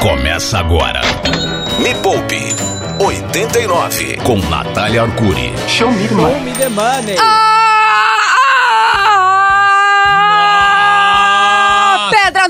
Começa agora. Me Poupe 89 com Natália Arcuri. Show me, Show me the money. Ah!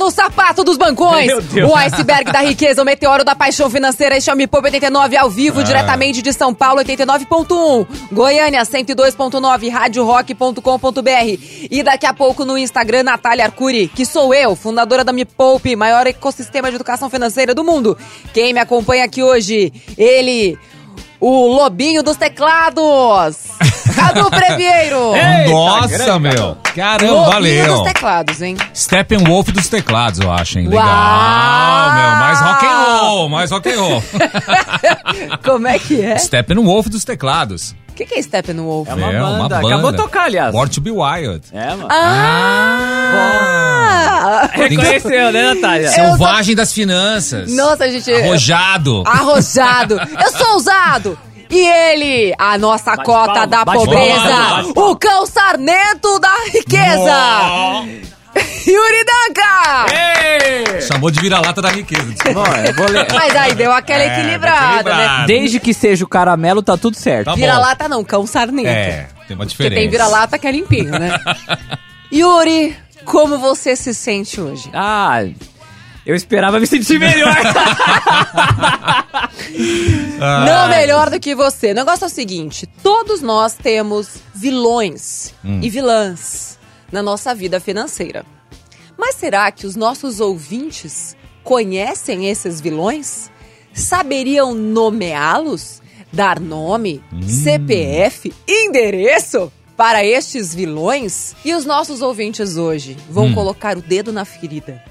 No sapato dos bancões. O iceberg da riqueza, o meteoro da paixão financeira. Este é o Me Poupe 89 ao vivo, diretamente de São Paulo, 89.1. Goiânia, 102.9, radiorock.com.br. E daqui a pouco no Instagram, Natália Arcuri, que sou eu, fundadora da Me Poupe, maior ecossistema de educação financeira do mundo. Quem me acompanha aqui hoje, ele... O lobinho dos teclados! Cadu Previeiro! Eita, Nossa, meu. Caramba, Lobinho valeu. dos teclados, hein? Steppenwolf dos teclados, eu acho, hein? Legal, Uau! meu. Mais rock and roll, mais rock and roll. Como é que é? Steppenwolf dos teclados. O que, que é Steppenwolf? É uma É, uma banda. banda. Acabou de tocar, aliás. Born to be Wild. É, mano. Ah! Reconheceu, né, Natália? Selvagem das finanças. Nossa, gente. Arrojado. Arrojado. Eu sou ousado. E ele, a nossa Bate cota palma, da pobreza, palma, o cão sarnento da riqueza, Yuri Danca. Ei! Chamou de vira-lata da riqueza. Vou ler. Mas aí deu aquela É, equilibrada, equilibrado. né? Desde que seja o caramelo, tá tudo certo. Tá. Vira-lata não, cão sarnento. É, tem uma Porque diferença. tem vira-lata que é limpinho, né? Yuri, como você se sente hoje? Ah, eu esperava me sentir melhor. Ah, Não melhor do que você. O negócio é o seguinte: todos nós temos vilões Hum. e vilãs na nossa vida financeira. Mas será que os nossos ouvintes conhecem esses vilões? Saberiam nomeá-los? Dar nome, Hum. CPF, endereço para estes vilões? E os nossos ouvintes hoje vão Hum. colocar o dedo na ferida.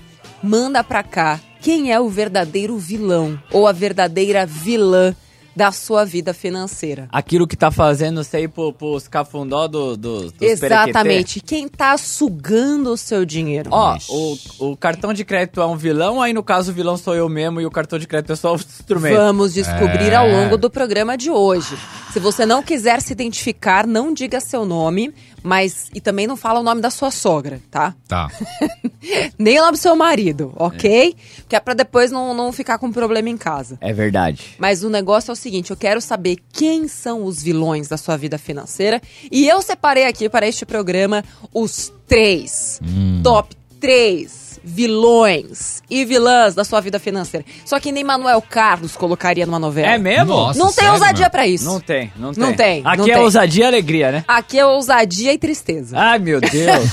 Manda pra cá quem é o verdadeiro vilão ou a verdadeira vilã da sua vida financeira. Aquilo que tá fazendo você ir pro, pros cafundó do, do, dos Exatamente. Quem tá sugando o seu dinheiro. Ó, o, o cartão de crédito é um vilão, aí no caso o vilão sou eu mesmo e o cartão de crédito é só o instrumento. Vamos descobrir É. ao longo do programa de hoje. Se você não quiser se identificar, não diga seu nome, mas e também não fala o nome da sua sogra, tá? Tá. Nem o nome do seu marido, ok? Que é pra depois não, não ficar com problema em casa. É verdade. Mas o negócio é o seguinte, eu quero saber quem são os vilões da sua vida financeira e eu separei aqui para este programa os três, top três vilões e vilãs da sua vida financeira. Só que nem Manuel Carlos colocaria numa novela. É mesmo? Nossa. Não tem sério, ousadia mano? pra isso. Não tem, não tem. Não tem, Aqui não é tem. ousadia e alegria, né? Aqui é ousadia e tristeza. Ai, meu Deus.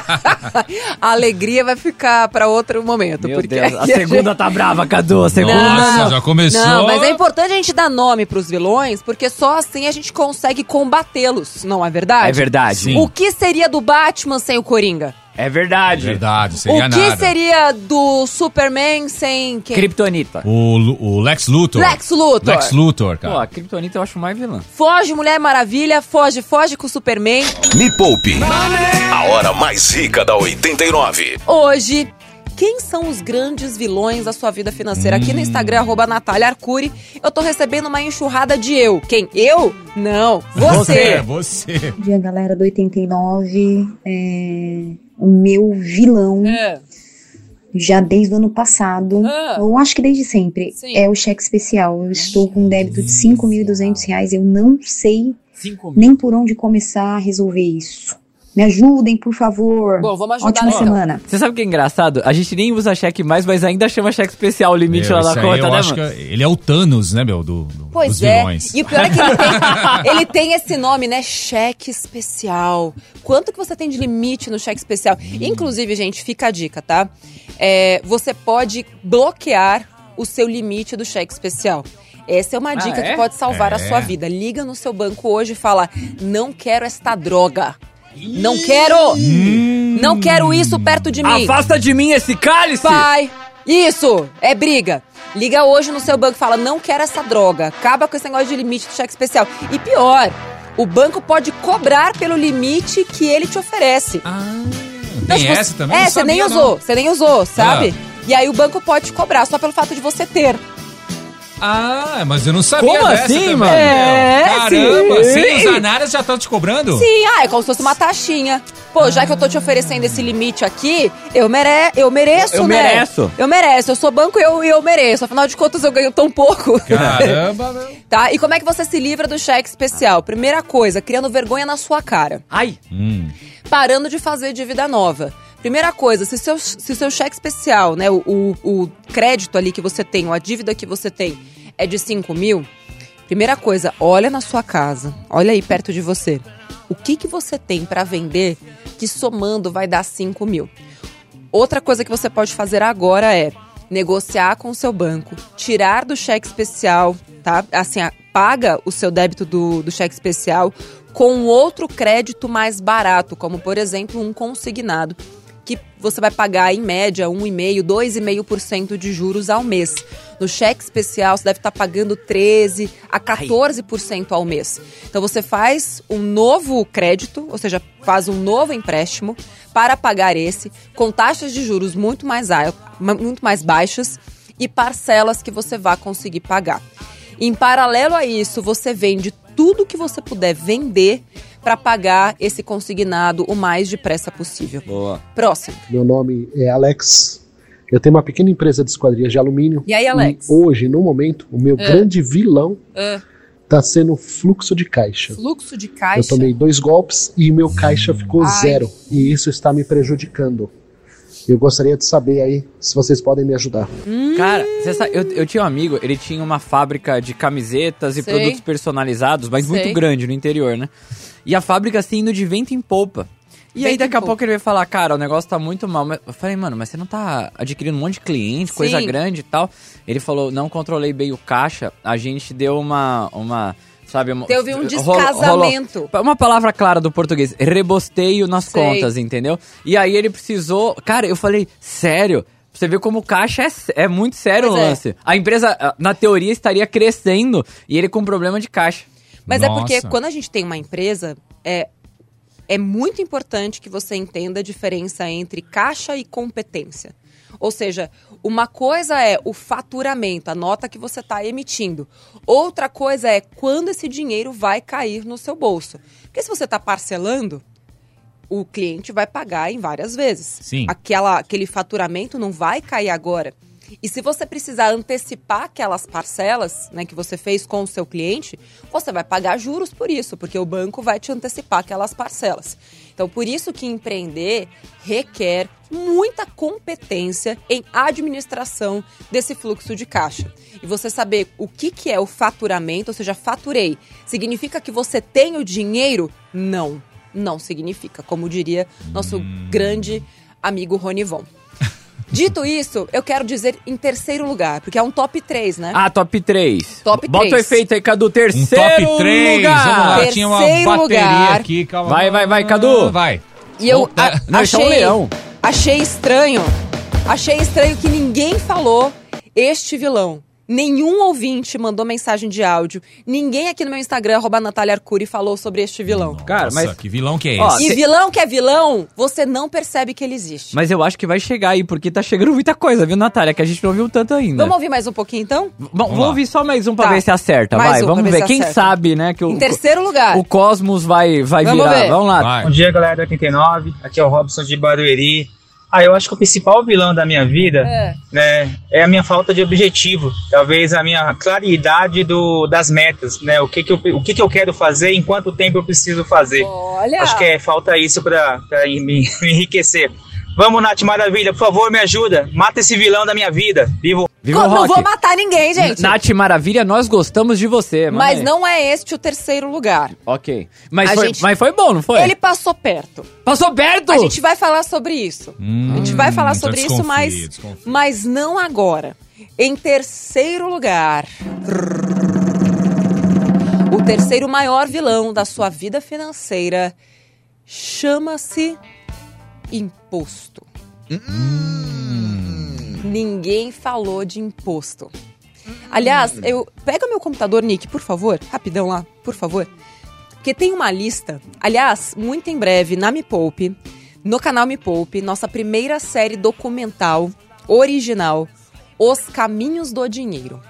a alegria vai ficar para outro momento. meu porque Deus. A segunda tá brava, Cadu. A segunda. Nossa, já começou. Não, mas é importante a gente dar nome pros vilões, porque só assim a gente consegue combatê-los, não é verdade? É verdade. Sim. O que seria do Batman sem o Coringa? É verdade. Verdade, seria o que nada. seria do Superman sem quem? Kryptonita. O, Lu- o Lex Luthor. Lex Luthor. Lex Luthor, Pô, cara. a Kryptonita eu acho mais vilã. Foge Mulher Maravilha, foge, foge com o Superman. Me Poupe. A hora mais rica da 89. Hoje, quem são os grandes vilões da sua vida financeira? Aqui no Instagram, arroba Natália Arcuri, eu tô recebendo uma enxurrada de eu. Quem? Eu? Não, você. você. Bom dia, galera do 89. É, o meu vilão, É. já desde o ano passado, Ah. eu acho que desde sempre, Sim. é o cheque especial. Eu estou com um débito de 5.200 reais. Eu não sei 5 nem por onde começar a resolver isso. Me ajudem, por favor. Bom, vamos ajudar Ótima então. semana. Você sabe o que é engraçado? A gente nem usa cheque mais, mas ainda chama cheque especial o limite Meu, lá na conta, eu né, acho mano? que ele é o Thanos, né, meu, do, do- Pois dos é. vilões. E o pior é que ele tem, ele tem esse nome, né? Cheque especial. Quanto que você tem de limite no cheque especial? Hum. Inclusive, gente, fica a dica, tá? É, você pode bloquear o seu limite do cheque especial. Essa é uma dica é? que pode salvar a É. sua vida. Liga no seu banco hoje e fala: não quero esta droga. Não quero! Não quero isso perto de mim. Afasta de mim esse cálice! Pai, isso, é briga. Liga hoje no seu banco e fala, não quero essa droga. Acaba com esse negócio de limite do cheque especial. E pior, o banco pode cobrar pelo limite que ele te oferece. Ah, Então, tem tipo, essa também? É, você nem usou, você nem usou, sabe? Ah. E aí o banco pode cobrar só pelo fato de você ter. Ah, mas eu não sabia Como dessa assim, também, mano? É, meu. Caramba, sim. sim, os anárias já estão te cobrando? Sim, ah, é como se fosse uma taxinha. Pô, já que eu tô te oferecendo esse limite aqui, eu, mere eu mereço, Eu né? mereço. Eu mereço. Eu sou banco e eu, e eu mereço. Afinal de contas, eu ganho tão pouco. Caramba, meu. tá? E como é que você se livra do cheque especial? Primeira coisa, criando vergonha na sua cara. Ai, Hum. Parando de fazer dívida nova. Primeira coisa, se seu, se seu cheque especial, né, o, o, o crédito ali que você tem, ou a dívida que você tem é de 5 mil, primeira coisa, olha na sua casa, olha aí perto de você. O que, que você tem para vender que somando vai dar 5 mil? Outra coisa que você pode fazer agora é negociar com o seu banco, tirar do cheque especial, tá? Assim, paga o seu débito do, do cheque especial com outro crédito mais barato, como por exemplo um consignado, que você vai pagar em média 1,5%, 2,5% de juros ao mês. No cheque especial você deve estar pagando 13% a 14% ao mês. Então você faz um novo crédito, ou seja, faz um novo empréstimo para pagar esse, com taxas de juros muito mais, muito mais baixas e parcelas que você vai conseguir pagar. Em paralelo a isso, você vende tudo que você puder vender para pagar esse consignado o mais depressa possível. boa. Próximo. Meu nome é Alex. Eu tenho uma pequena empresa de esquadrias de alumínio. E aí, Alex? E hoje, no momento, o meu grande vilão Ah, está sendo o fluxo de caixa. fluxo de Eu caixa. tomei dois golpes e meu caixa ficou Ai. zero. E isso está me prejudicando. Eu gostaria de saber aí se vocês podem me ajudar. Cara, você sabe, eu, eu tinha um amigo, ele tinha uma fábrica de camisetas e Sei. produtos personalizados, mas Sei. muito grande no interior, né? E a fábrica assim indo de vento em polpa. E aí daqui a pouco ele veio falar, cara, o negócio tá muito mal. Eu falei, mano, mas você não tá adquirindo um monte de cliente, coisa Sim. grande e tal. Ele falou, não controlei bem o caixa, a gente deu uma. uma sabe, Teve um descasamento. rolou- uma palavra clara do português, rebosteio nas Sei. contas, entendeu? E aí ele precisou. Cara, eu falei, sério? Você vê como o caixa é, é muito sério Pois o é. lance. A empresa, na teoria, estaria crescendo e ele com problema de caixa. Mas é Nossa. porque quando a gente tem uma empresa, é, é muito importante que você entenda a diferença entre caixa e competência. Ou seja, uma coisa é o faturamento, a nota que você está emitindo. Outra coisa é quando esse dinheiro vai cair no seu bolso. Porque se você está parcelando, o cliente vai pagar em várias vezes. Sim. Aquela, aquele faturamento não vai cair agora. E se você precisar antecipar aquelas parcelas né, que você fez com o seu cliente, você vai pagar juros por isso, porque o banco vai te antecipar aquelas parcelas. Então, por isso que empreender requer muita competência em administração desse fluxo de caixa. E você saber o que, que é o faturamento, ou seja, faturei, significa que você tem o dinheiro? Não, não significa, como diria nosso grande amigo Ronivon. Dito isso, eu quero dizer em terceiro lugar, porque é um top 3, né? Ah, top 3. Top Bota o efeito aí, Cadu. Um Terceiro top 3, lugar. vamos lá. Terceiro Tinha uma bateria lugar. aqui, calma. Vai, vai, vai, Cadu. Vai. E eu Bom, a- Não, esse é um achei, leão. achei estranho, achei estranho que ninguém falou este vilão. Nenhum ouvinte mandou mensagem de áudio. Ninguém aqui no meu Instagram, arroba Natália Arcuri, falou sobre este vilão. Cara, Nossa, mas- que vilão que é Ó, esse? E Cê- vilão que é vilão, você não percebe que ele existe. Mas eu acho que vai chegar aí, porque tá chegando muita coisa, viu, Natália? Que a gente não ouviu tanto ainda. Vamos ouvir mais um pouquinho então? Bom, vou lá. ouvir só mais um pra Tá. ver se acerta. Mais vai, um vamos ver ver. Quem acerta. sabe, né? Que o, Em terceiro lugar. o Cosmos vai, vai Vamos virar. ver. Vamos lá. Vai. Bom dia, galera do 89. Aqui é o Robson de Barueri. Ah, eu acho que o principal vilão da minha vida É. né, é a minha falta de objetivo. Talvez a minha claridade do, das metas, né? O que, que, eu, o que, que eu quero fazer, em quanto tempo eu preciso fazer. Olha. Acho que é, falta isso para me, me enriquecer. Vamos, Nath Maravilha, por favor, me ajuda. Mata esse vilão da minha vida. Vivo Viva o não vou matar ninguém, gente. Nath Maravilha, nós gostamos de você. Mas aí. não é este o terceiro lugar. Ok. Mas foi, gente- mas foi bom, não foi? Ele passou perto. Passou perto! A gente vai falar sobre isso. Hum, a gente vai falar então sobre isso, mas, desconfie. mas não agora. Em terceiro lugar. O terceiro maior vilão da sua vida financeira chama-se imposto. Ninguém falou de imposto. Aliás, eu pega meu computador, Nick, por favor, rapidão lá, por favor. Porque tem uma lista. Aliás, muito em breve na Me Poupe, no canal Me Poupe, nossa primeira série documental original, Os Caminhos do Dinheiro.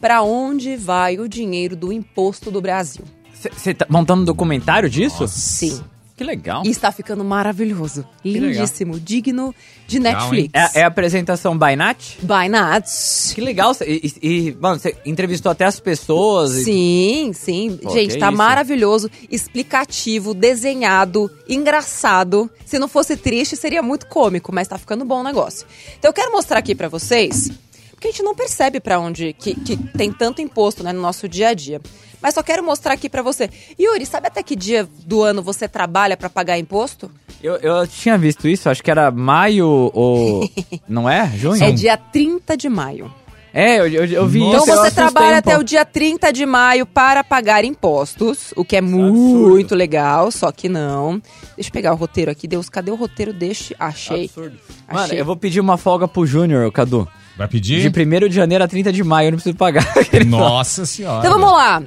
pra onde vai o dinheiro do imposto do Brasil. Você tá montando um documentário disso? Sim. Que legal. E está ficando maravilhoso. Lindíssimo. Digno de Legal, Netflix. É, é a apresentação by Nat? By Nats. Que legal. E, e- mano, você entrevistou até as pessoas. e- Sim, sim. Pô, Gente, que tá isso. maravilhoso, explicativo, desenhado, engraçado. Se não fosse triste, seria muito cômico, mas tá ficando bom o negócio. Então eu quero mostrar aqui pra vocês, porque a gente não percebe pra onde que, que tem tanto imposto né, no nosso dia a dia. Mas só quero mostrar aqui pra você. Yuri, sabe até que dia do ano você trabalha pra pagar imposto? Eu, eu tinha visto isso, acho que era maio ou. não é? Junho? É dia 30 de maio. É, eu, eu, eu vi Nossa. isso. Então você trabalha um até o dia 30 de maio para pagar impostos, o que é absurdo. muito legal, só que não. Deixa eu pegar o roteiro aqui. Deus, cadê o roteiro? Deixa. Achei. Absurdo. Mano, Achei. eu vou pedir uma folga pro Júnior, Cadu. Vai De pedir? 1 de janeiro a 30 de maio, eu não preciso pagar. Nossa senhora. Então vamos lá.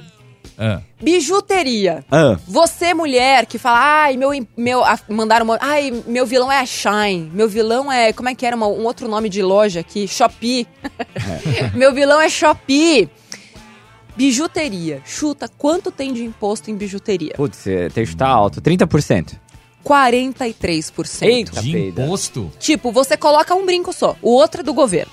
Ah. Bijuteria. Ah, Você, mulher, que fala, ai, meu, meu, ah, mandaram uma, ai, meu vilão é a Shine, meu vilão é, como é que era, uma- um outro nome de loja aqui, Shopee. meu vilão é Shopee. Bijuteria, chuta, quanto tem de imposto em bijuteria? putz, é, tem que estar alto. 30%. 43%. Eita. De peida. imposto? Tipo, você coloca um brinco só, o outro é do governo.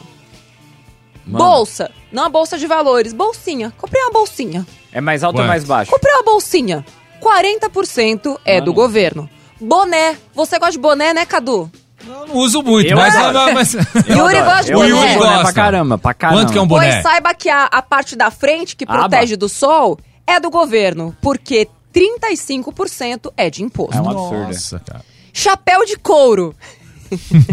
Mano, Bolsa, não a bolsa de valores, bolsinha. Comprei uma bolsinha. É mais alto ou Quanto? mais baixo? Comprei uma bolsinha. 40% é Mano. do governo. Boné. Você gosta de boné, né, Cadu? Eu não uso muito, Eu mas, adoro. mas- Yuri adoro. gosta de boné. Yuri gosta. pra caramba, pra caramba. Quanto que é um boné? Pois saiba que a, a parte da frente, que Aba. protege do sol, é do governo. Porque 35% é de imposto. É um absurdo. Nossa, cara. Chapéu de couro.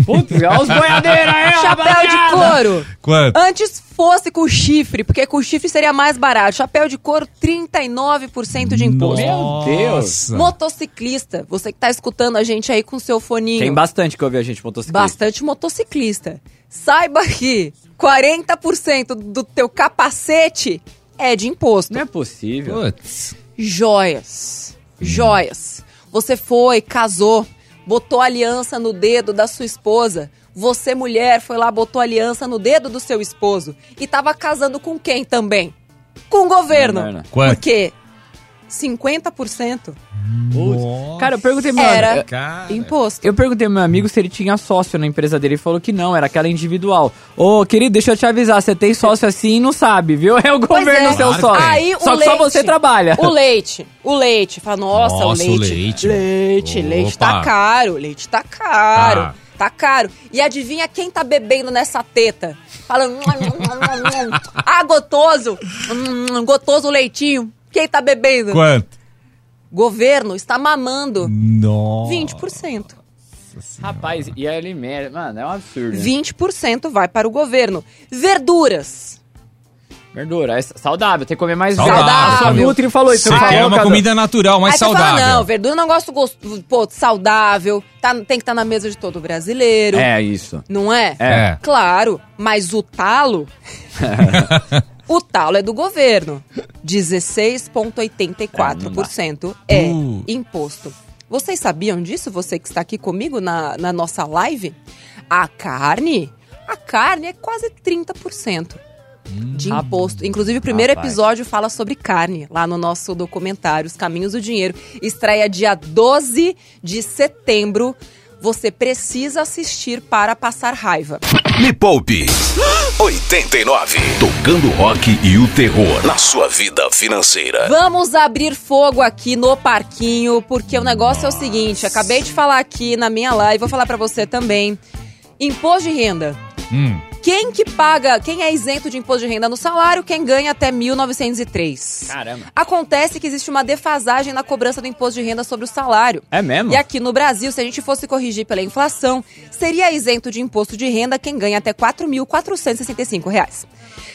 Putz, olha os boiadeiros aí, ó, Chapéu de couro. Quanto? Antes fosse com chifre, porque com chifre seria mais barato. Chapéu de couro, 39% de imposto. Meu Deus. Motociclista, você que tá escutando a gente aí com seu foninho. Tem bastante que eu vi a gente motociclista. Bastante motociclista. Saiba que 40% do teu capacete é de imposto. Não é possível. Putz. Joias. Joias. Você foi, casou, botou aliança no dedo da sua esposa. Você, mulher, foi lá, botou aliança no dedo do seu esposo. E tava casando com quem também? Com o governo. Governo. Quanto? Por quê? 50% Putz. Cara, eu perguntei meu Era. eu- Cara. imposto. Eu perguntei pro meu amigo se ele tinha sócio na empresa dele. Ele falou que não, era aquela individual. Ô, querido, deixa eu te avisar, você tem sócio assim e não sabe, viu? É o Pois governo é. seu Claro sócio. Aí o só que leite, só você trabalha. O leite, o leite. Fala, nossa, o Nossa, o leite. leite. Leite, leite tá caro, leite tá caro. Tá. Tá caro. E adivinha quem tá bebendo nessa teta? Falando, ah, gotoso, Hum, gotoso leitinho. Quem tá bebendo? Quanto? Governo está mamando Nossa. 20%. Rapaz, e aí ele merda. Mano, é um absurdo. né? 20% vai para o governo. Verduras. Verdura, é saudável, tem que comer mais Saudável. verde. A sua Nutri falou isso. Você não quer falou, uma comida natural, mais saudável. fala, não, verdura é um negócio gostoso, pô, saudável, tá, tem que estar na mesa de todo brasileiro. É, isso. Não é? É. Claro, mas o talo. o talo é do governo. 16,84% é Uh. imposto. Vocês sabiam disso? Você que está aqui comigo na, na nossa live? A carne, a carne é quase 30% de imposto. Inclusive, o primeiro Rapaz. episódio fala sobre carne, lá no nosso documentário Os Caminhos do Dinheiro. Estreia dia 12 de setembro. Você precisa assistir para passar raiva. Me Poupe 89. Tocando rock e o terror na sua vida financeira. Vamos abrir fogo aqui no parquinho, porque o negócio é o seguinte, acabei de falar aqui na minha live, vou falar pra você também. Imposto de renda. Hum. Quem que paga, quem é isento de imposto de renda no salário? Quem ganha até 1.903. Caramba. Acontece que existe uma defasagem na cobrança do imposto de renda sobre o salário. É mesmo? E aqui no Brasil, se a gente fosse corrigir pela inflação, seria isento de imposto de renda quem ganha até 4.465 reais.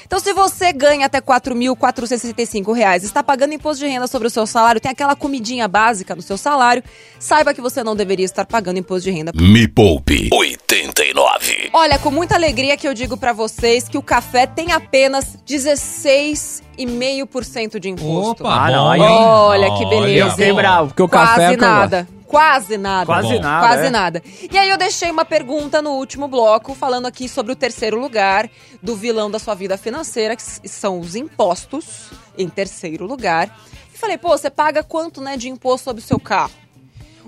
Então, se você ganha até 4.465 reais, está pagando imposto de renda sobre o seu salário, tem aquela comidinha básica no seu salário, saiba que você não deveria estar pagando imposto de renda. Me Poupe 89. Olha, com muita alegria que eu digo pra vocês que o café tem apenas 16,5% de imposto. Opa, Ah, não, hein? Olha que beleza. Eu fiquei bravo, porque o Quase café é nada. Quase nada. Quase bom. nada. Quase é. nada. E aí eu deixei uma pergunta no último bloco, falando aqui sobre o terceiro lugar do vilão da sua vida financeira, que são os impostos, em terceiro lugar. E falei, pô, você paga quanto, né, de imposto sobre o seu carro?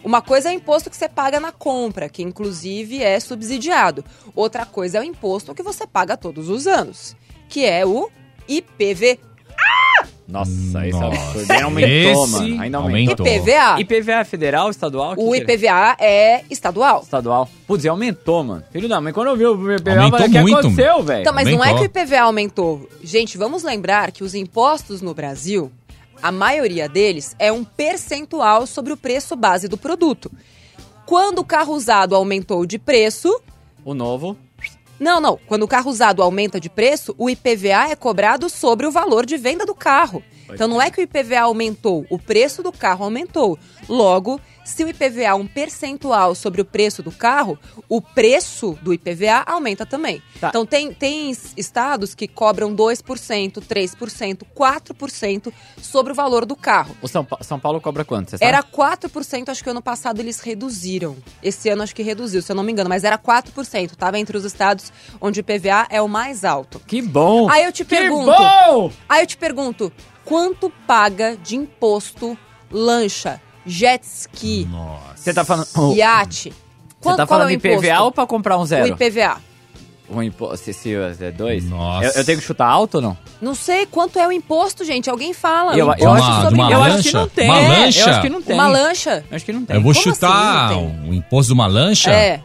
Uma coisa é o imposto que você paga na compra, que inclusive é subsidiado. Outra coisa é o imposto que você paga todos os anos, que é o IPV. Nossa, esse é Nossa. Ainda aumentou, Esse mano. Ainda aumentou. aumentou. IPVA. IPVA é federal, estadual? Que O que é? IPVA é estadual. Estadual. Putz, e aumentou, mano. Filho da mãe, quando eu vi o IPVA, eu Aumentou falei, o que muito, aconteceu, velho? Então, mas não é que o Aumentou. IPVA aumentou. Gente, vamos lembrar que os impostos no Brasil, a maioria deles é um percentual sobre o preço base do produto. Quando o carro usado aumentou de preço. O novo. Não, não. Quando o carro usado aumenta de preço, o IPVA é cobrado sobre o valor de venda do carro. Então não é que o IPVA aumentou, o preço do carro aumentou. Logo, se o IPVA é um percentual sobre o preço do carro, o preço do IPVA aumenta também. Tá. Então tem, tem es- estados que cobram 2%, 3%, 4% sobre o valor do carro. O São, Pa- São Paulo cobra quanto? Você sabe? Era 4%, acho que ano passado eles reduziram. Esse ano acho que reduziu, se eu não me engano, mas era 4%. Tava entre os estados onde o IPVA é o mais alto. Que bom! Aí eu te que pergunto. bom! Aí eu te pergunto, quanto paga de imposto lancha, jet ski, Nossa. Você tá falando... Você iate? Quanto, tá qual falando é o IPVA imposto? ou pra comprar um zero? O IPVA. O imposto, se, é dois? Nossa. Eu, eu tenho que chutar alto ou não? Não sei quanto é o imposto, gente. Alguém fala. Eu- eu imposto acho- sobre de uma eu acho que não tem. Uma É, lancha? Eu acho que não tem. uma lancha. Eu acho que não tem. Eu vou Como chutar assim, não o imposto de uma lancha? É.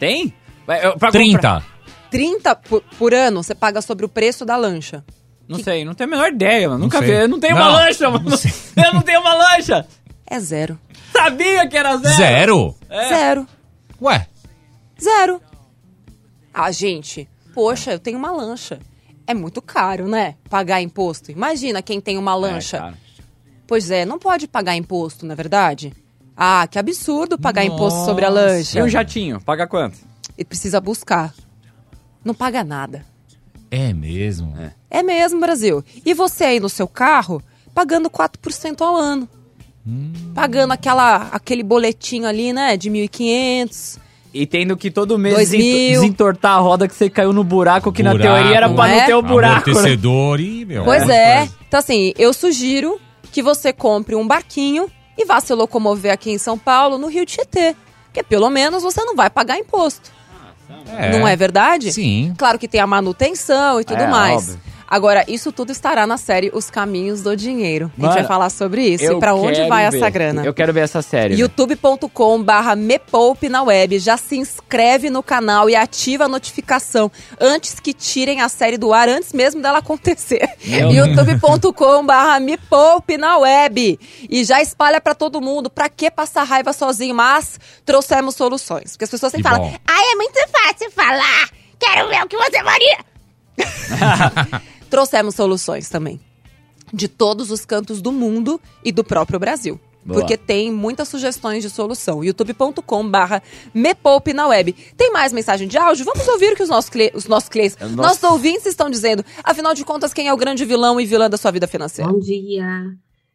Tem? Vai, eu- pra 30. comprar- 30 por, por ano você paga sobre o preço da lancha. Não sei, não tenho a menor ideia, mano. Nunca sei. vi. Eu não tenho uma Não, lancha, mano. Eu não tenho uma lancha. É zero. Sabia que era zero. Zero? É. Zero. Ué, Zero. Ah, gente, poxa, eu tenho uma lancha. É muito caro, né? Pagar imposto. Imagina quem tem uma lancha. É, pois é, não pode pagar imposto, não é verdade? Ah, que absurdo pagar imposto sobre a lancha. E o jatinho? Paga quanto? E precisa buscar. Não paga nada. é mesmo? É mesmo, Brasil. E você aí no seu carro, pagando 4% ao ano. Pagando aquela, aquele boletinho ali, né, de 1.500. E tendo que todo mês desentortar a roda que você caiu no buraco, que na Buraco, teoria era pra não não é? ter o buraco. né? Amortecedor e, meu... Pois é. coisa. Então, assim, eu sugiro que você compre um barquinho e vá se locomover aqui em São Paulo, no Rio Tietê. Porque pelo menos você não vai pagar imposto. Não é verdade? Sim. Claro que tem a manutenção e tudo É, mais. óbvio. Agora, isso tudo estará na série Os Caminhos do Dinheiro. a Mano, gente vai falar sobre isso e pra onde vai ver. essa grana. Eu quero ver essa série. youtube.com barra mepoupe na web. Já se inscreve no canal e ativa a notificação antes que tirem a série do ar, antes mesmo dela acontecer. Youtube.com barra me poupe na web. E já espalha pra todo mundo. Pra que passar raiva sozinho? Mas trouxemos soluções. Porque as pessoas sempre falam, ai, é muito fácil falar. Quero ver o que você faria. trouxemos soluções também. De todos os cantos do mundo e do próprio Brasil. Boa. Porque tem muitas sugestões de solução. youtube.com barra me poupe na web. Tem mais mensagem de áudio? Vamos ouvir o que os nossos, cli- os nossos clientes, Nossa. nossos ouvintes estão dizendo. Afinal de contas, quem é o grande vilão e vilã da sua vida financeira? Bom dia.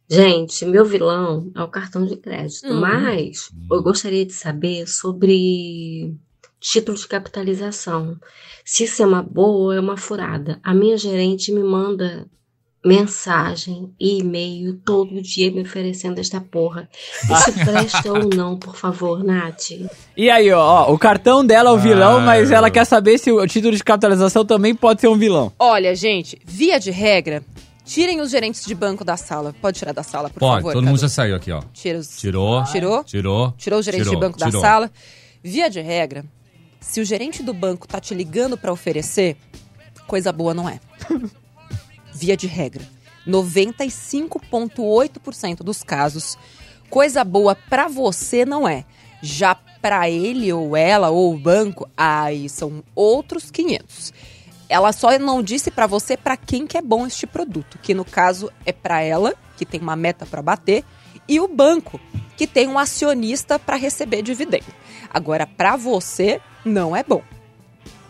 Gente, meu vilão é o cartão de crédito, Hum. mas eu gostaria de saber sobre título de capitalização. Se isso é uma boa ou é uma furada. A minha gerente me manda mensagem e e-mail todo dia me oferecendo esta porra. Isso presta ou não, por favor, Nath? E aí, ó, ó, o cartão dela é o vilão, Ah, mas ela quer saber se o título de capitalização também pode ser um vilão. Olha, gente, via de regra, tirem os gerentes de banco da sala. Pode tirar da sala, por Pode, favor. todo Cadu? mundo já saiu aqui, ó. Tira os... Tirou. Tirou? Tirou. Tirou o gerente tirou, de banco da tirou. sala. Via de regra, se o gerente do banco tá te ligando pra oferecer, coisa boa não é. Via de regra, 95,8% dos casos, coisa boa pra você não é. Já pra ele ou ela ou o banco, aí são outros 500. Ela só não disse pra você pra quem que é bom este produto, que no caso é pra ela, que tem uma meta pra bater, e o banco, que tem um acionista pra receber dividendo. Agora, pra você, não é bom.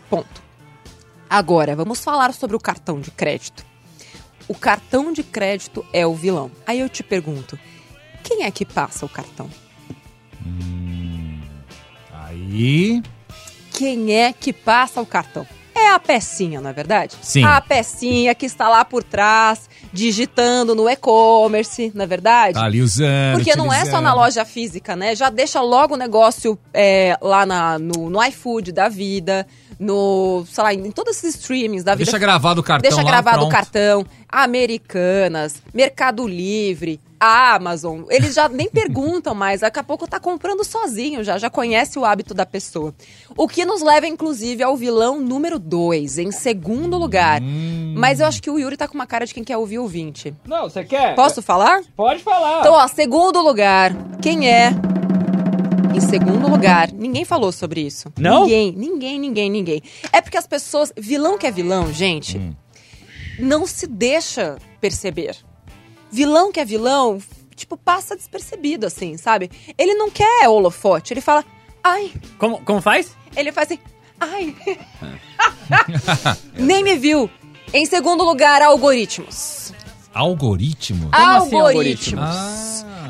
Ponto. Agora, vamos falar sobre o cartão de crédito. O cartão de crédito é o vilão. Aí eu te pergunto, quem é que passa o cartão? Hum, aí. Quem é que passa o cartão? É a pecinha, não é verdade? Sim. A pecinha que está lá por trás, digitando no e-commerce, não é verdade? Tá ali usando. Porque não é só na utilizando. loja física, né? Já deixa logo o negócio é, lá na- no, no iFood da vida, no, sei lá, em todos esses streamings da vida. Deixa gravado o cartão Deixa lá, gravado o pronto. cartão. Americanas, Mercado Livre, Amazon. Eles já nem perguntam mais. Daqui a pouco tá comprando sozinho já, já conhece o hábito da pessoa. O que nos leva, inclusive, ao vilão número 2, em segundo lugar. Hum. Mas eu acho que o Yuri tá com uma cara de quem quer ouvir o ouvinte. Não, você quer? Posso falar? Pode falar. Então, ó, segundo lugar, quem é? Em segundo lugar, ninguém falou sobre isso. Não? Ninguém, ninguém, ninguém, ninguém. É porque as pessoas. Vilão que é vilão, gente, não se deixa perceber. Vilão que é vilão, tipo, passa despercebido, assim, sabe? Ele não quer holofote, ele fala, ai. Como, como faz? Ele faz assim, ai. Nem me viu. Em segundo lugar, algoritmos. Algoritmo? Como assim, algoritmos.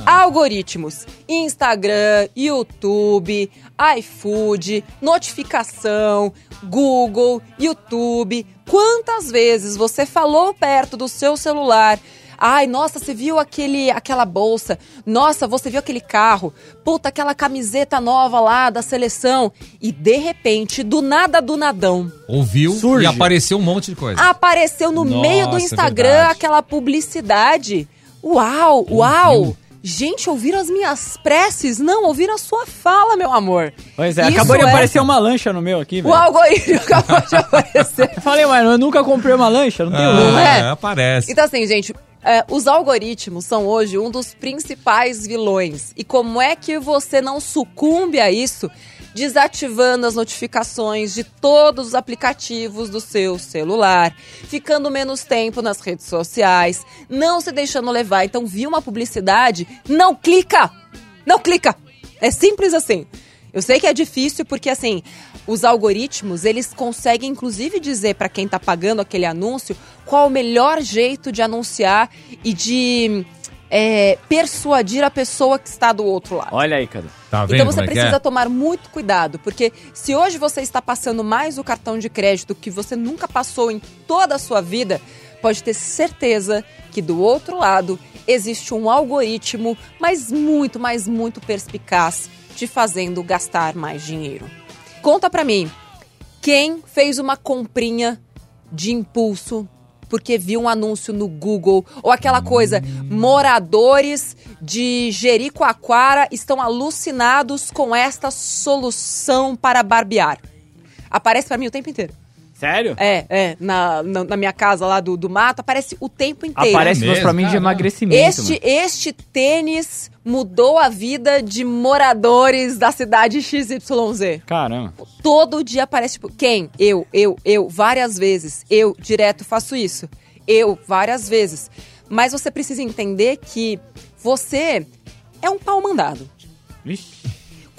Ah. Algoritmos. Instagram, YouTube, iFood, notificação, Google, YouTube. Quantas vezes você falou perto do seu celular? Ai, nossa, você viu aquele, aquela bolsa? Nossa, você viu aquele carro? Puta, aquela camiseta nova lá da seleção. E de repente, do nada do nadão, Ouviu Surge. e apareceu um monte de coisa. apareceu no Nossa, meio do é Instagram verdade. aquela publicidade. Uau, uau! Gente, ouviram as minhas preces? Não, ouviram a sua fala, meu amor. Pois é, Isso acabou de é- aparecer uma lancha no meu aqui, velho. O algoritmo acabou de aparecer. Falei, mas eu nunca comprei uma lancha, não tem Ah, um. é? aparece. Então, assim, gente, é, os algoritmos são hoje um dos principais vilões. E como é que você não sucumbe a isso? Desativando as notificações de todos os aplicativos do seu celular, ficando menos tempo nas redes sociais, não se deixando levar. Então, viu uma publicidade? Não clica! Não clica! É simples assim. Eu sei que é difícil porque assim, os algoritmos, eles conseguem inclusive dizer para quem tá pagando aquele anúncio qual o melhor jeito de anunciar e de é, persuadir a pessoa que está do outro lado. Olha aí, cara. Tá vendo Então você como é precisa é? tomar muito cuidado, porque se hoje você está passando mais o cartão de crédito que você nunca passou em toda a sua vida, pode ter certeza que do outro lado existe um algoritmo, mas muito, mas muito perspicaz, te fazendo gastar mais dinheiro. Conta pra mim, quem fez uma comprinha de impulso porque viu um anúncio no Google ou aquela coisa, moradores de Jericoacoara estão alucinados com esta solução para barbear. Aparece pra mim o tempo inteiro. Sério? É, é, na, na, na minha casa lá do, do mato, aparece o tempo inteiro. Aparece É mas pra mim de emagrecimento. Este, este tênis mudou a vida de moradores da cidade XYZ. Caramba. Todo dia aparece, tipo, quem? Eu, eu, eu, várias vezes. Eu, direto, faço isso. Eu, várias vezes. Mas você precisa entender que você é um pau mandado. Vixe.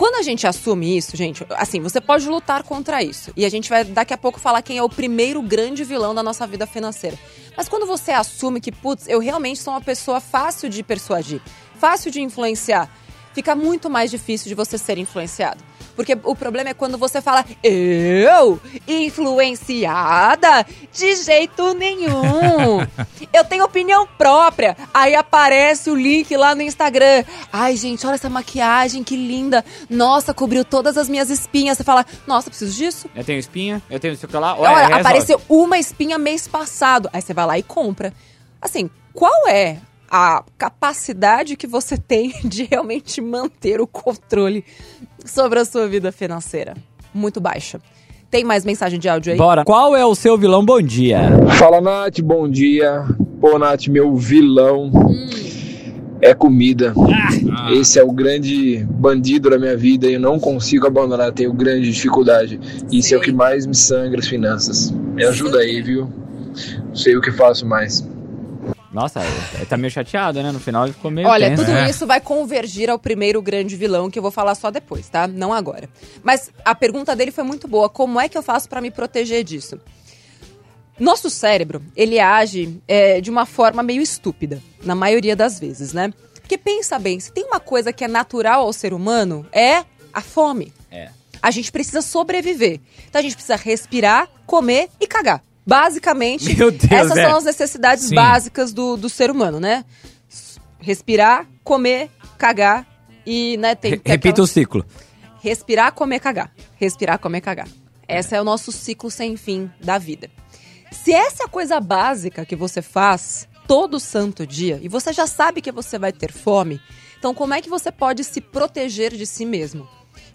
Quando a gente assume isso, gente, assim, você pode lutar contra isso. E a gente vai daqui a pouco falar quem é o primeiro grande vilão da nossa vida financeira. Mas quando você assume que, putz, eu realmente sou uma pessoa fácil de persuadir, fácil de influenciar, fica muito mais difícil de você ser influenciado. Porque o problema é quando você fala, eu? Influenciada? De jeito nenhum. Eu tenho opinião própria. Aí aparece o link lá no Instagram. Ai, gente, olha essa maquiagem, que linda. Nossa, cobriu todas as minhas espinhas. Você fala, nossa, preciso disso? Eu tenho espinha, eu tenho isso que lá. Olha, resolve. apareceu uma espinha mês passado. Aí você vai lá e compra. Assim, qual é a capacidade que você tem de realmente manter o controle sobre a sua vida financeira? Muito baixa. Tem mais mensagem de áudio aí? Bora. Qual é o seu vilão? Bom dia. Fala, Nath, bom dia. Pô, Nath, meu vilão Hum. é comida. Esse é o grande bandido da minha vida e eu não consigo abandonar, tenho grande dificuldade. Isso é o que mais me sangra as finanças. Me ajuda aí, viu? Não sei o que faço mais. Nossa, ele tá meio chateado, né? No final ele ficou meio Olha, tenso. tudo É. isso vai convergir ao primeiro grande vilão que eu vou falar só depois, tá? Não agora. Mas a pergunta dele foi muito boa. Como é que eu faço pra me proteger disso? Nosso cérebro, ele age é, de uma forma meio estúpida, na maioria das vezes, né? Porque pensa bem, se tem uma coisa que é natural ao ser humano, é a fome. É. A gente precisa sobreviver. Então a gente precisa respirar, comer e cagar. Basicamente, essas é. são as necessidades Sim. básicas do, do ser humano, né? Respirar, comer, cagar e, né, tem... Re- Repita aquela- o ciclo. Respirar, comer, cagar. Respirar, comer, cagar. Esse é o nosso ciclo sem fim da vida. Se essa é a coisa básica que você faz todo santo dia e você já sabe que você vai ter fome, então como é que você pode se proteger de si mesmo?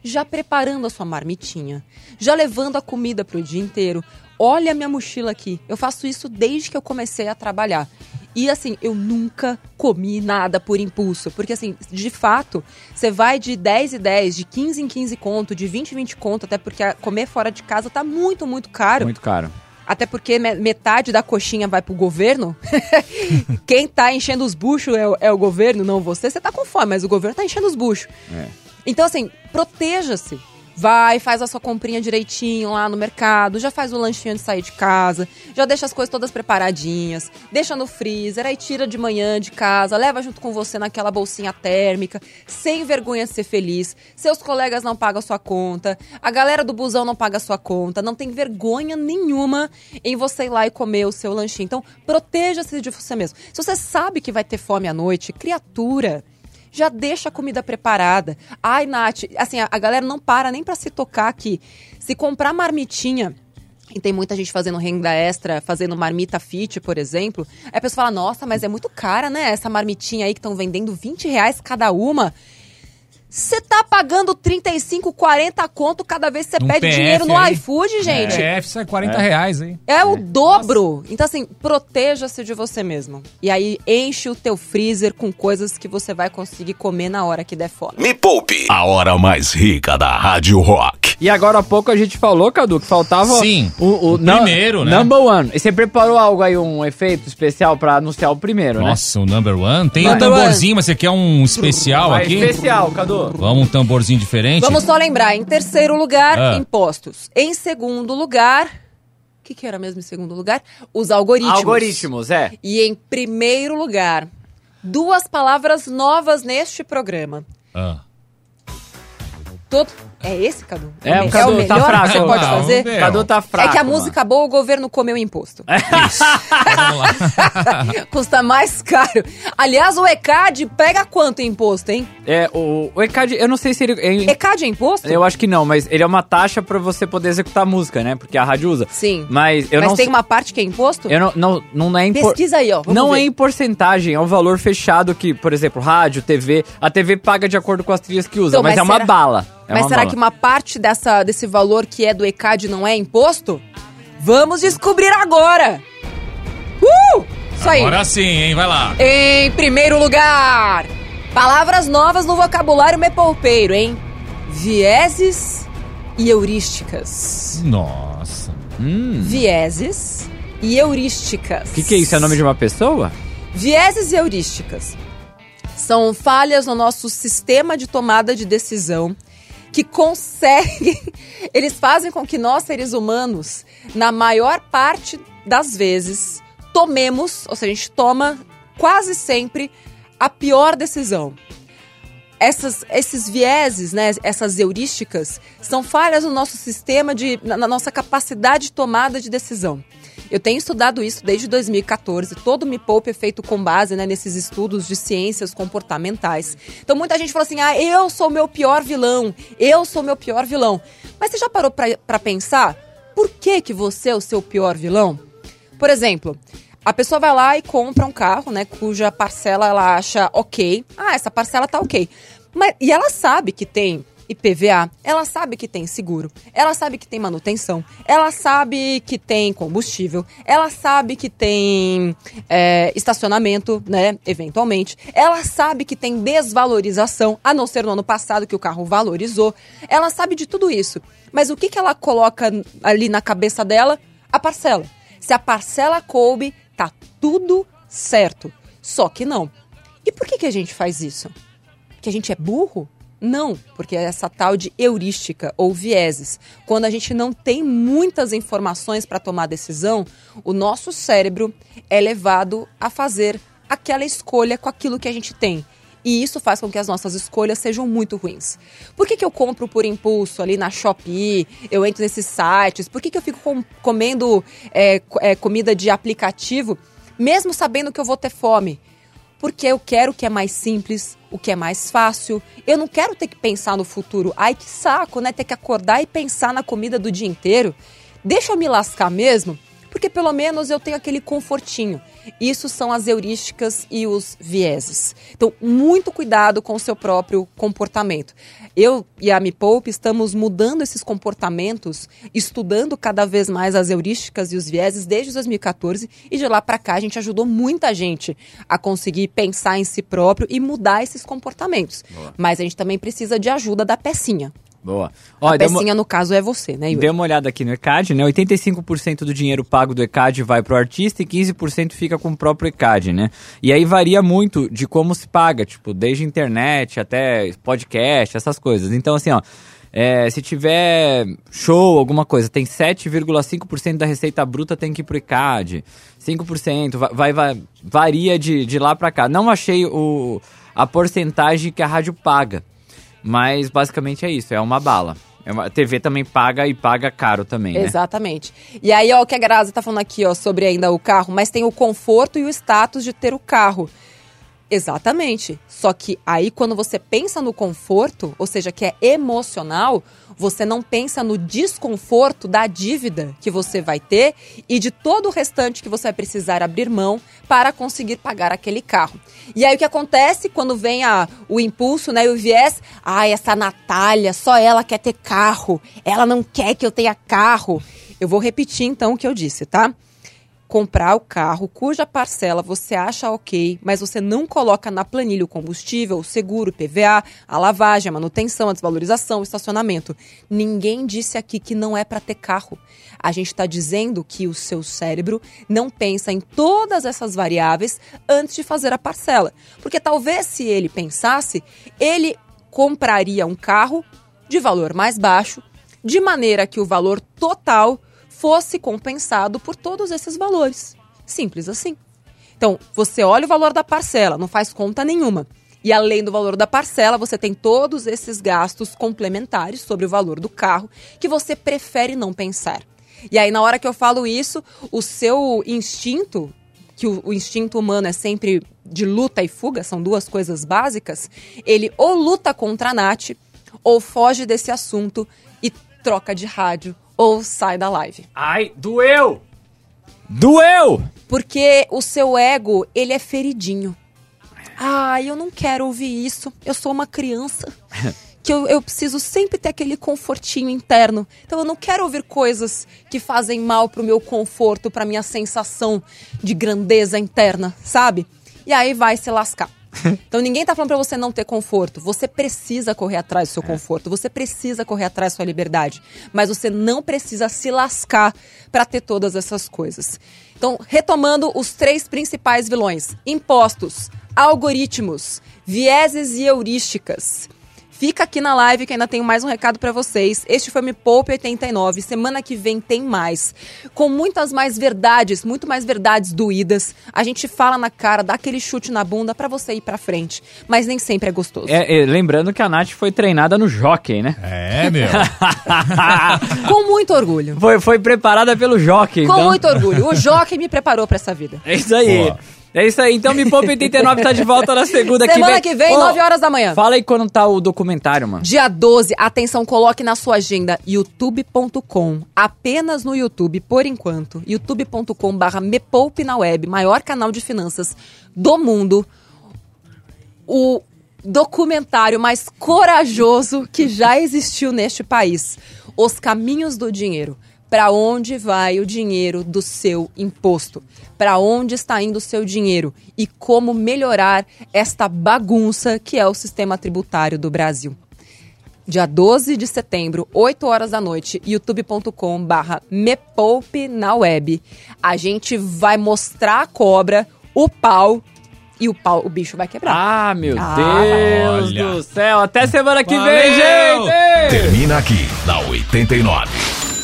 Já preparando a sua marmitinha, já levando a comida para o dia inteiro. Olha a minha mochila aqui. Eu faço isso desde que eu comecei a trabalhar. E assim, eu nunca comi nada por impulso. Porque assim, de fato, você vai de 10 em 10, de 15 em 15 conto, de 20 em 20 conto, até porque comer fora de casa tá muito, muito caro. Muito caro. Até porque me- metade da coxinha vai pro governo. Quem tá enchendo os buchos é, o- é o governo, não você. Você tá com fome, mas o governo tá enchendo os buchos. Então, assim, proteja-se. Vai, faz a sua comprinha direitinho lá no mercado, já faz o lanchinho de sair de casa, já deixa as coisas todas preparadinhas, deixa no freezer, aí tira de manhã de casa, leva junto com você naquela bolsinha térmica, sem vergonha de ser feliz. Seus colegas não pagam a sua conta, a galera do busão não paga a sua conta, não tem vergonha nenhuma em você ir lá e comer o seu lanchinho. Então, proteja-se de você mesmo. Se você sabe que vai ter fome à noite, criatura, já deixa a comida preparada. Ai, Nath, assim, a, a galera não para nem pra se tocar aqui. Se comprar marmitinha, e tem muita gente fazendo renda extra, fazendo marmita fit, por exemplo, aí a pessoa fala, nossa, mas é muito cara, né? Essa marmitinha aí que estão vendendo 20 reais cada uma. Você tá pagando 35, 40 conto cada vez que você Um pede PF dinheiro no aí. iFood, gente. PF sai 40 reais aí. É o dobro. Então, assim, proteja-se de você mesmo. E aí, enche o teu freezer com coisas que você vai conseguir comer na hora que der fome. Me Poupe, a hora mais rica da Rádio Rock. E agora há pouco a gente falou, Cadu, que faltava Sim, o, o, o primeiro, né? Number one. E você preparou algo aí, um efeito especial pra anunciar o primeiro, Nossa, o number one. Tem Vai. um tamborzinho, mas você quer um especial né? Vai, aqui? especial, Cadu. Vamos um tamborzinho diferente? Vamos só lembrar: em terceiro lugar, Ah. impostos. Em segundo lugar. O que, que era mesmo em segundo lugar? Os algoritmos. Algoritmos, é. E em primeiro lugar, duas palavras novas neste programa. Ah. Todo... É esse, Cadu? É, o me- Cadu o tá melhor fraco. que você pode Não, fazer? meu. Cadu tá fraco. é que a mano. música boa, o governo comeu imposto. Isso. Vamos lá. Custa mais caro. Aliás, o ECAD pega quanto em imposto, hein? É, o, o ECAD, eu não sei se ele... é- ECAD é imposto? eu acho que não, mas ele é uma taxa pra você poder executar música, né? Porque a rádio usa. Sim. Mas eu Mas não tem sei- uma parte que é imposto? Eu não, não, não é em por- Pesquisa aí, ó. vamos Não ver. é em porcentagem, é um valor fechado que, por exemplo, rádio, TV. A TV paga de acordo com as trilhas que usa, Então, mas, mas é uma bala. É Mas será bala. que uma parte dessa, desse valor que é do ECAD não é imposto? Vamos descobrir agora! Uh! Isso aí. Agora sim, hein? Vai lá. Em primeiro lugar, palavras novas no vocabulário mepolpeiro, hein? Vieses e heurísticas. Nossa. Vieses e heurísticas. O que, que é isso? É nome de uma pessoa? Vieses e heurísticas são falhas no nosso sistema de tomada de decisão que conseguem. Eles fazem com que nós, seres humanos, na maior parte das vezes, tomemos, ou seja, a gente toma quase sempre a pior decisão. Essas, esses vieses, né, essas heurísticas, são falhas no nosso sistema, de, na, na nossa capacidade de tomada de decisão. Eu tenho estudado isso desde 2014. Todo Me Poupe é feito com base né, nesses estudos de ciências comportamentais. Então muita gente fala assim: ah, eu sou meu pior vilão, eu sou meu pior vilão. Mas você já parou pra pensar por que, que você é o seu pior vilão? Por exemplo, a pessoa vai lá e compra um carro, né, cuja parcela ela acha ok. Ah, essa parcela tá ok. Mas, e ela sabe que tem IPVA, ela sabe que tem seguro, ela sabe que tem manutenção, ela sabe que tem combustível, ela sabe que tem é, estacionamento, né, eventualmente, ela sabe que tem desvalorização, a não ser no ano passado que o carro valorizou, ela sabe de tudo isso. Mas o que, que ela coloca ali na cabeça dela? A parcela. Se a parcela coube, tá tudo certo. Só que não. E por que, que a gente faz isso? Que a gente é burro? Não, porque é essa tal de heurística ou vieses. Quando a gente não tem muitas informações para tomar decisão, o nosso cérebro é levado a fazer aquela escolha com aquilo que a gente tem. E isso faz com que as nossas escolhas sejam muito ruins. Por que, que eu compro por impulso ali na Shopee? Eu entro nesses sites? Por que, que eu fico com- comendo é, é, comida de aplicativo, mesmo sabendo que eu vou ter fome? Porque eu quero o que é mais simples, o que é mais fácil. Eu não quero ter que pensar no futuro. Ai, que saco, né? Ter que acordar e pensar na comida do dia inteiro. Deixa eu me lascar mesmo, porque pelo menos eu tenho aquele confortinho. Isso são as heurísticas e os vieses. Então, muito cuidado com o seu próprio comportamento. Eu e a Me Poupe estamos mudando esses comportamentos, estudando cada vez mais as heurísticas e os vieses desde 2014 e de lá para cá a gente ajudou muita gente a conseguir pensar em si próprio e mudar esses comportamentos. Mas a gente também precisa de ajuda da pecinha. Boa. a deu uma- pecinha, no caso, é você, né, Yuri? Dê uma olhada aqui no ECAD, né? 85% do dinheiro pago do ECAD vai pro artista e 15% fica com o próprio ECAD, né? E aí varia muito de como se paga, tipo, desde internet até podcast, essas coisas. Então, assim, ó, é, se tiver show, alguma coisa, tem 7,5% da receita bruta tem que ir pro ECAD, 5%, vai, vai, varia de, de lá pra cá. Não achei o, a porcentagem que a rádio paga. Mas basicamente é isso, é uma bala. É uma- a TV também paga e paga caro também, né? Exatamente. E aí, ó, o que a Grazi tá falando aqui, ó, sobre ainda o carro, mas tem o conforto e o status de ter o carro. Exatamente. Só que aí, quando você pensa no conforto, ou seja, que é emocional, você não pensa no desconforto da dívida que você vai ter e de todo o restante que você vai precisar abrir mão para conseguir pagar aquele carro. E aí, o que acontece quando vem a, o impulso, né, o viés? Ai, essa Natália, só ela quer ter carro. Ela não quer que eu tenha carro. Eu vou repetir então o que eu disse, tá? Comprar o carro cuja parcela você acha ok, mas você não coloca na planilha o combustível, o seguro, o PVA, a lavagem, a manutenção, a desvalorização, o estacionamento. Ninguém disse aqui que não é para ter carro. A gente está dizendo que o seu cérebro não pensa em todas essas variáveis antes de fazer a parcela. Porque talvez se ele pensasse, ele compraria um carro de valor mais baixo, de maneira que o valor total fosse compensado por todos esses valores. Simples assim. Então, você olha o valor da parcela, não faz conta nenhuma. E além do valor da parcela, você tem todos esses gastos complementares sobre o valor do carro que você prefere não pensar. E aí, na hora que eu falo isso, o seu instinto, que o, o instinto humano é sempre de luta e fuga, são duas coisas básicas, ele ou luta contra a Nath, ou foge desse assunto e troca de rádio, ou sai da live. Ai, doeu! Doeu! Porque o seu ego, ele é feridinho. Ai, eu não quero ouvir isso. Eu sou uma criança. Que eu, eu preciso sempre ter aquele confortinho interno. Então eu não quero ouvir coisas que fazem mal pro meu conforto, pra minha sensação de grandeza interna, sabe? E aí vai se lascar. Então ninguém tá falando pra você não ter conforto. Você precisa correr atrás do seu conforto, você precisa correr atrás da sua liberdade, mas você não precisa se lascar pra ter todas essas coisas. Então, retomando os três principais vilões: impostos, algoritmos, vieses e heurísticas. Fica aqui na live que ainda tenho mais um recado pra vocês. Este foi Me Poupe 89. Semana que vem tem mais. Com muitas mais verdades, muito mais verdades doídas. A gente fala na cara, dá aquele chute na bunda pra você ir pra frente. Mas nem sempre é gostoso. É, é, lembrando que a Nath foi treinada no Jockey, né? É, meu. Com muito orgulho. Foi, foi preparada pelo Jockey. Com então... muito orgulho. O Jockey me preparou pra essa vida. É isso aí. Boa. É isso aí. Então Me Poupe 89 tá de volta na segunda Semana que vem, 9 horas da manhã. Fala aí quando tá o documentário, mano. Dia 12, atenção, coloque na sua agenda youtube.com. Apenas no YouTube, por enquanto. youtube.com barra Me Poupe na Web, maior canal de finanças do mundo. O documentário mais corajoso que já existiu neste país. Os caminhos do dinheiro. Para onde vai o dinheiro do seu imposto? Para onde está indo o seu dinheiro? E como melhorar esta bagunça que é o sistema tributário do Brasil. Dia 12 de setembro, 8 horas da noite, youtube.com barra Me Poupe na web. A gente vai mostrar a cobra, o pau, e o pau, o bicho vai quebrar. Ah, meu Ah, Deus olha. do céu. Até semana que vem, Valeu! gente! Termina aqui na 89.